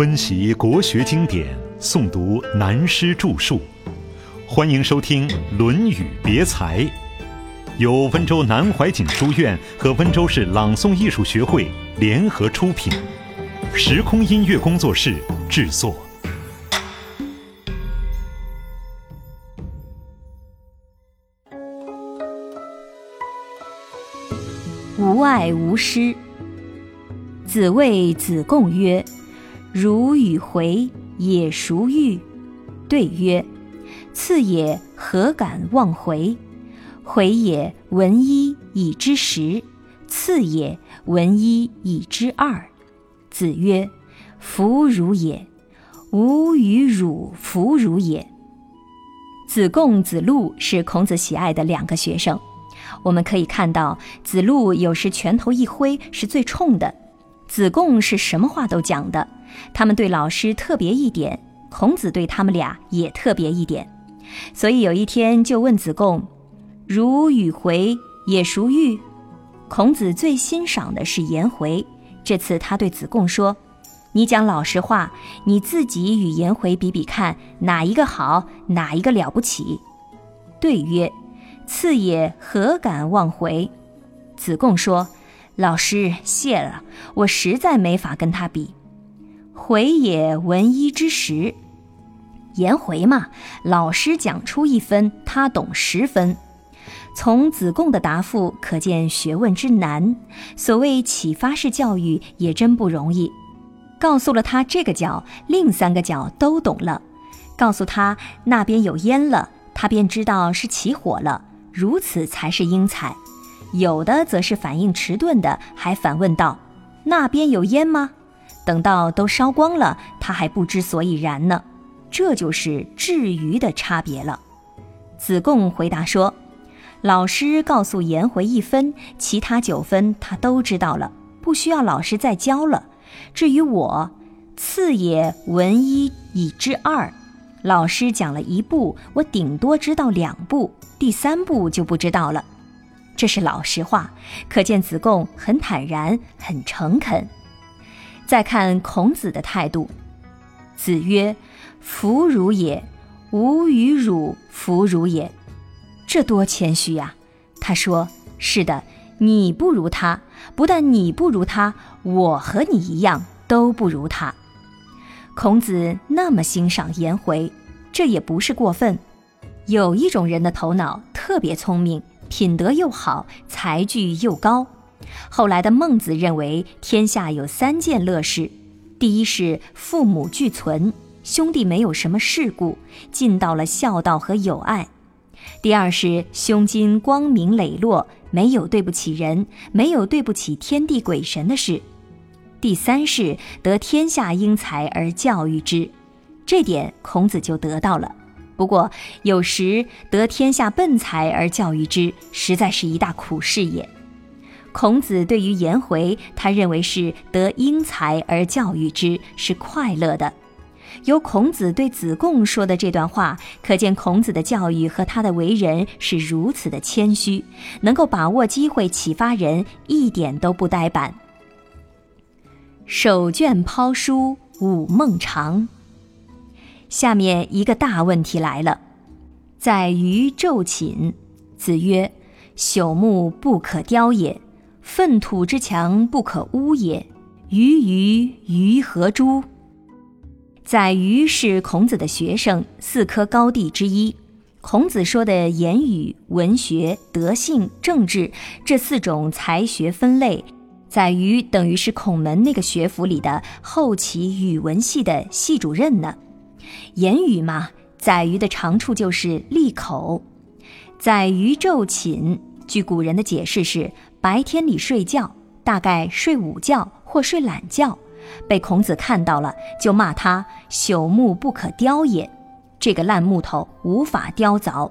温习国学经典，诵读南师著述，欢迎收听《论语别裁》，由温州南怀瑾书院和温州市朗诵艺术学会联合出品，时空音乐工作室制作。无爱无师。子谓子贡曰：“如与回也孰欲？”对曰：“次也，何敢忘回？回也，闻一以知十；次也，闻一以知二。”子曰：“弗如也。吾与汝弗如也。”子贡、子路是孔子喜爱的两个学生。我们可以看到，子路有时拳头一挥是最冲的，子贡是什么话都讲的。他们对老师特别一点，孔子对他们俩也特别一点。所以有一天就问子贡：“如与回也孰欲？”孔子最欣赏的是颜回。这次他对子贡说：“你讲老实话，你自己与颜回比比看，哪一个好，哪一个了不起？”对曰。次也，何敢忘回？子贡说：“老师谢了，我实在没法跟他比。回也，闻一之十。颜回嘛，老师讲出一分，他懂十分。从子贡的答复可见学问之难。所谓启发式教育也真不容易。告诉了他这个角，另三个角都懂了。告诉他那边有烟了，他便知道是起火了。”如此才是英才，有的则是反应迟钝的，还反问道：“那边有烟吗？”等到都烧光了，他还不知所以然呢。这就是至于的差别了。子贡回答说：“老师告诉颜回一分，其他九分他都知道了，不需要老师再教了。至于我，次也闻一以知二。”老师讲了一步，我顶多知道两步，第三步就不知道了。这是老实话，可见子贡很坦然，很诚恳。再看孔子的态度，子曰：“弗如也，吾与汝弗如也。”这多谦虚呀！他说：“是的，你不如他，不但你不如他，我和你一样都不如他。”孔子那么欣赏颜回，这也不是过分。有一种人的头脑特别聪明，品德又好，才具又高。后来的孟子认为，天下有三件乐事：第一是父母俱存，兄弟没有什么事故，尽到了孝道和友爱；第二是胸襟光明磊落，没有对不起人，没有对不起天地鬼神的事。第三是得天下英才而教育之，这点孔子就得到了。不过有时得天下笨才而教育之，实在是一大苦事也。孔子对于颜回，他认为是得英才而教育之，是快乐的。由孔子对子贡说的这段话，可见孔子的教育和他的为人是如此的谦虚，能够把握机会启发人，一点都不呆板。手卷抛书午梦长。下面一个大问题来了，在于昼寝。子曰：“朽木不可雕也，粪土之墙不可污也。鱼鱼鱼何诸？”宰予是孔子的学生，四科高第之一。孔子说的言语、文学、德性、政治这四种才学分类。宰予等于是孔门那个学府里的后期语文系的系主任呢。言语嘛，宰予的长处就是利口。宰予昼寝，据古人的解释是白天里睡觉，大概睡午觉或睡懒觉。被孔子看到了，就骂他朽木不可雕也，这个烂木头无法雕凿；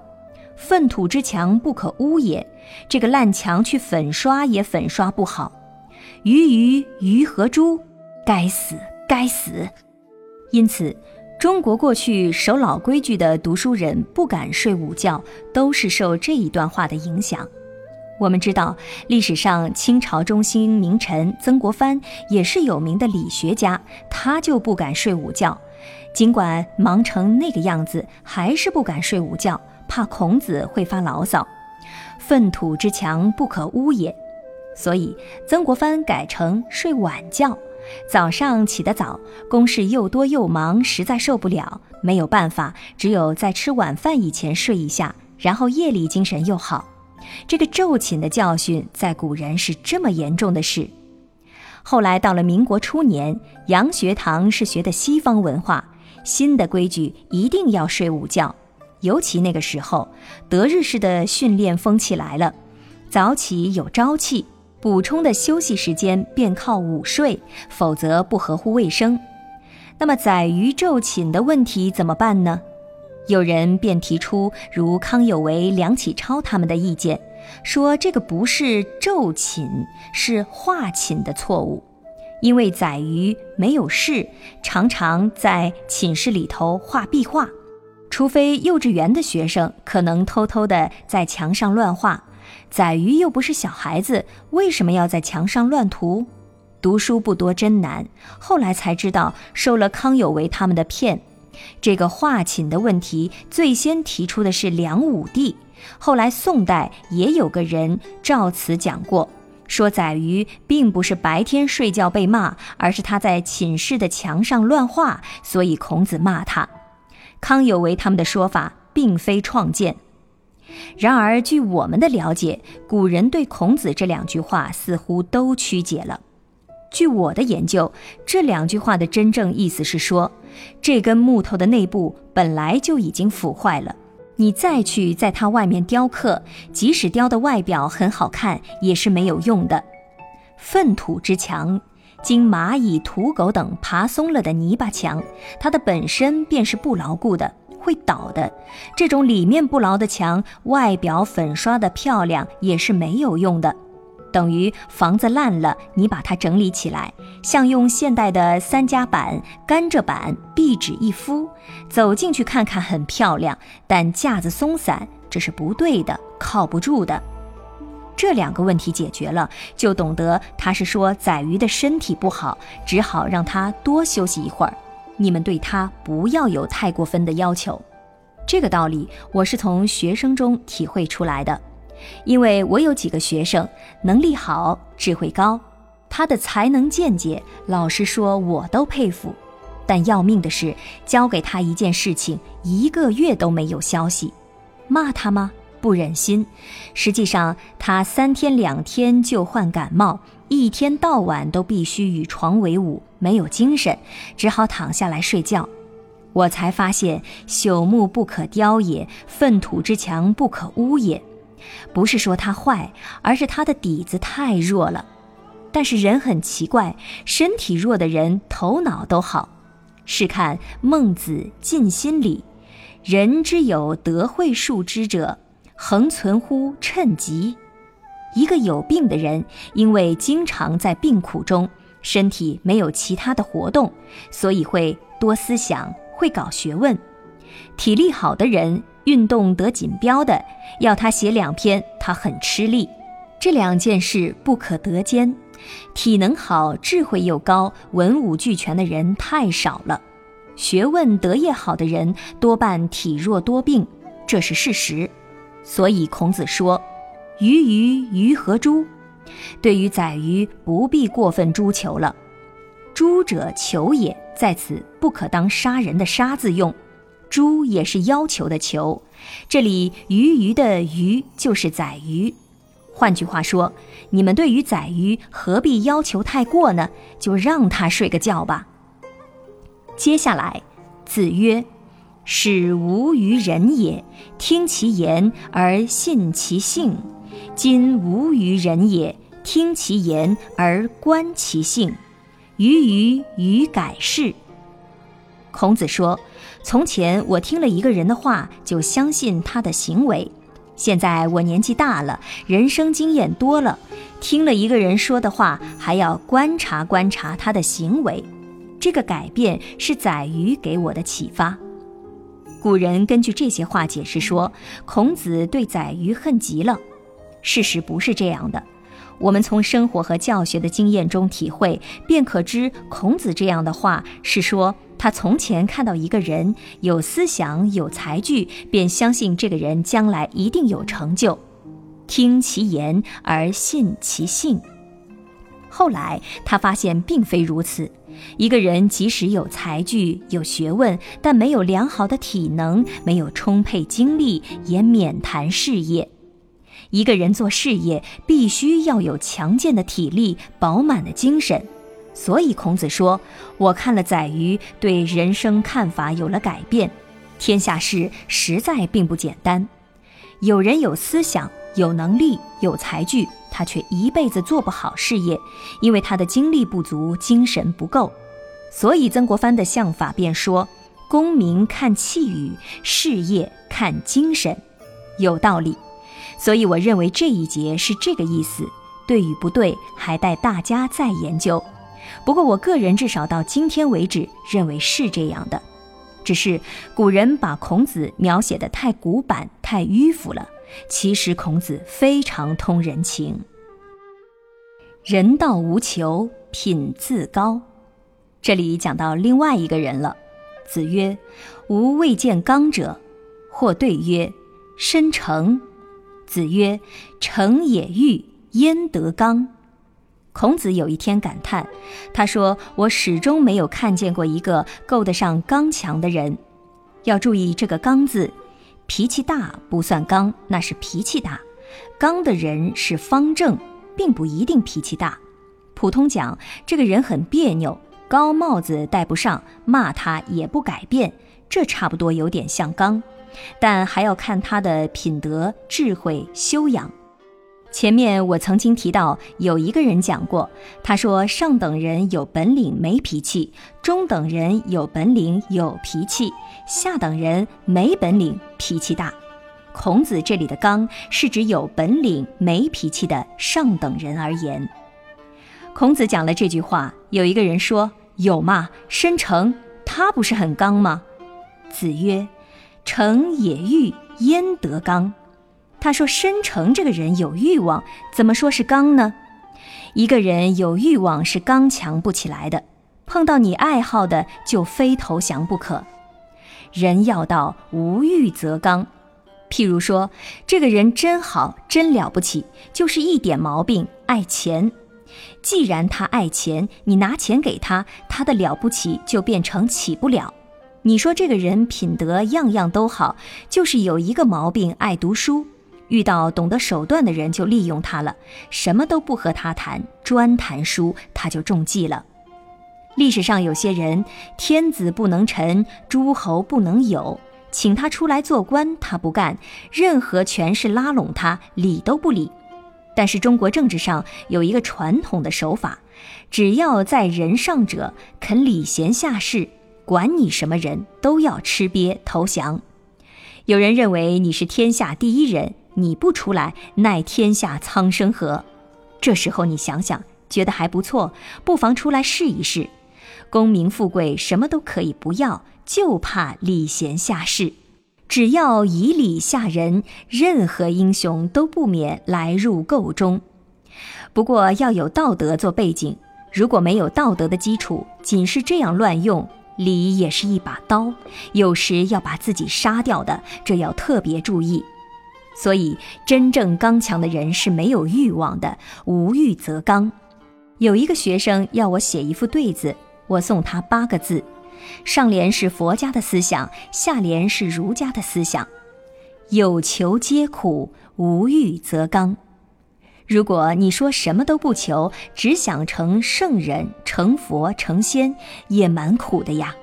粪土之墙不可污也，这个烂墙去粉刷也粉刷不好。鱼鱼鱼和猪，该死该死！因此，中国过去守老规矩的读书人不敢睡午觉，都是受这一段话的影响。我们知道，历史上清朝中兴名臣曾国藩也是有名的理学家，他就不敢睡午觉。尽管忙成那个样子，还是不敢睡午觉，怕孔子会发牢骚。粪土之墙不可污也，所以曾国藩改成睡晚觉。早上起得早，公事又多又忙，实在受不了，没有办法，只有在吃晚饭以前睡一下，然后夜里精神又好。这个昼寝的教训，在古人是这么严重的事。后来到了民国初年，洋学堂是学的西方文化，新的规矩一定要睡午觉。尤其那个时候，德日式的训练风气来了，早起有朝气，补充的休息时间便靠午睡，否则不合乎卫生。那么宰鱼昼寝的问题怎么办呢？有人便提出如康有为、梁启超他们的意见，说这个不是咒寝，是画寝的错误，因为宰鱼没有事，常常在寝室里头画壁画，除非幼稚园的学生可能偷偷的在墙上乱画，宰鱼又不是小孩子，为什么要在墙上乱涂？读书不多真难，后来才知道受了康有为他们的骗。这个画寝的问题，最先提出的是梁武帝。后来宋代也有个人照此讲过，说宰予并不是白天睡觉被骂，而是他在寝室的墙上乱画，所以孔子骂他。康有为他们的说法并非创建。然而据我们的了解，古人对孔子这两句话似乎都曲解了。据我的研究，这两句话的真正意思是说。这根木头的内部本来就已经腐坏了，你再去在它外面雕刻，即使雕的外表很好看，也是没有用的。粪土之墙，经蚂蚁、土狗等爬松了的泥巴墙，它的本身便是不牢固的，会倒的。这种里面不牢的墙，外表粉刷的漂亮，也是没有用的。等于房子烂了，你把它整理起来，像用现代的三夹板、甘蔗板、壁纸一敷，走进去看看很漂亮，但架子松散，这是不对的，靠不住的。这两个问题解决了，就懂得他是说宰鱼的身体不好，只好让他多休息一会儿。你们对他不要有太过分的要求。这个道理我是从学生中体会出来的。因为我有几个学生能力好、智慧高，他的才能见解，老实说我都佩服。但要命的是，交给他一件事情，一个月都没有消息。骂他吗？不忍心。实际上，他三天两天就患感冒，一天到晚都必须与床为伍，没有精神，只好躺下来睡觉。我才发现，朽木不可雕也，粪土之墙不可污也。不是说他坏，而是他的底子太弱了。但是人很奇怪，身体弱的人头脑都好。试看《孟子尽心》里：“人之有德慧术之者，恒存乎趁疾。”一个有病的人，因为经常在病苦中，身体没有其他的活动，所以会多思想，会搞学问。体力好的人。运动得锦标的，要他写两篇，他很吃力。这两件事不可得兼。体能好、智慧又高、文武俱全的人太少了，学问德业好的人多半体弱多病，这是事实。所以孔子说：“鱼鱼鱼何诸？”对于宰鱼，不必过分诛求了。诛者求也，在此不可当杀人的杀字用。猪也是要求的求，这里鱼鱼的鱼就是宰鱼。换句话说，你们对于宰鱼何必要求太过呢？就让他睡个觉吧。接下来，子曰：“使无于人也，听其言而信其性；今无于人也，听其言而观其性。鱼鱼鱼改是。”孔子说。从前我听了一个人的话，就相信他的行为。现在我年纪大了，人生经验多了，听了一个人说的话，还要观察观察他的行为。这个改变是宰鱼给我的启发。古人根据这些话解释说，孔子对宰鱼恨极了。事实不是这样的。我们从生活和教学的经验中体会，便可知孔子这样的话是说，他从前看到一个人有思想、有才具，便相信这个人将来一定有成就，听其言而信其性。后来他发现并非如此，一个人即使有才具、有学问，但没有良好的体能，没有充沛精力，也免谈事业。一个人做事业，必须要有强健的体力、饱满的精神。所以孔子说：“我看了宰予，对人生看法有了改变。天下事实在并不简单。有人有思想、有能力、有才具，他却一辈子做不好事业，因为他的精力不足、精神不够。所以曾国藩的相法便说：‘功名看气宇，事业看精神。’有道理。”所以我认为这一节是这个意思，对与不对还待大家再研究。不过我个人至少到今天为止认为是这样的，只是古人把孔子描写的太古板、太迂腐了。其实孔子非常通人情。人道无求，品自高。这里讲到另外一个人了。子曰：“吾未见刚者。”或对曰：“申成。”子曰：“成也欲，焉得刚？”孔子有一天感叹，他说：“我始终没有看见过一个够得上刚强的人。要注意这个‘刚’字，脾气大不算刚，那是脾气大。刚的人是方正，并不一定脾气大。普通讲，这个人很别扭，高帽子戴不上，骂他也不改变，这差不多有点像刚。”但还要看他的品德、智慧、修养。前面我曾经提到，有一个人讲过，他说上等人有本领没脾气，中等人有本领有脾气，下等人没本领脾气大。孔子这里的“刚”是指有本领没脾气的上等人而言。孔子讲了这句话，有一个人说：“有嘛？申成他不是很刚吗？”子曰。成也欲，焉得刚？他说：“申成这个人有欲望，怎么说是刚呢？一个人有欲望是刚强不起来的，碰到你爱好的就非投降不可。人要道无欲则刚。譬如说，这个人真好，真了不起，就是一点毛病，爱钱。既然他爱钱，你拿钱给他，他的了不起就变成起不了。”你说这个人品德样样都好，就是有一个毛病，爱读书。遇到懂得手段的人就利用他了，什么都不和他谈，专谈书，他就中计了。历史上有些人，天子不能臣，诸侯不能有，请他出来做官，他不干，任何权势拉拢他，理都不理。但是中国政治上有一个传统的手法，只要在人上者肯礼贤下士。管你什么人都要吃瘪投降。有人认为你是天下第一人，你不出来，奈天下苍生何？这时候你想想，觉得还不错，不妨出来试一试。功名富贵什么都可以不要，就怕礼贤下士。只要以礼下人，任何英雄都不免来入垢中。不过要有道德做背景，如果没有道德的基础，仅是这样乱用。礼也是一把刀，有时要把自己杀掉的，这要特别注意。所以，真正刚强的人是没有欲望的，无欲则刚。有一个学生要我写一副对子，我送他八个字，上联是佛家的思想，下联是儒家的思想：有求皆苦，无欲则刚。如果你说什么都不求，只想成圣人、成佛、成仙，也蛮苦的呀。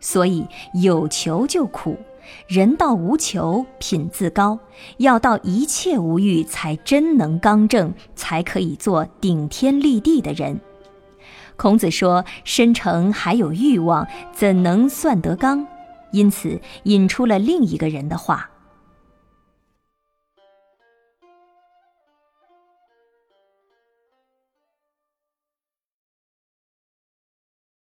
所以有求就苦，人到无求品自高，要到一切无欲，才真能刚正，才可以做顶天立地的人。孔子说：“身成还有欲望，怎能算得刚？”因此引出了另一个人的话。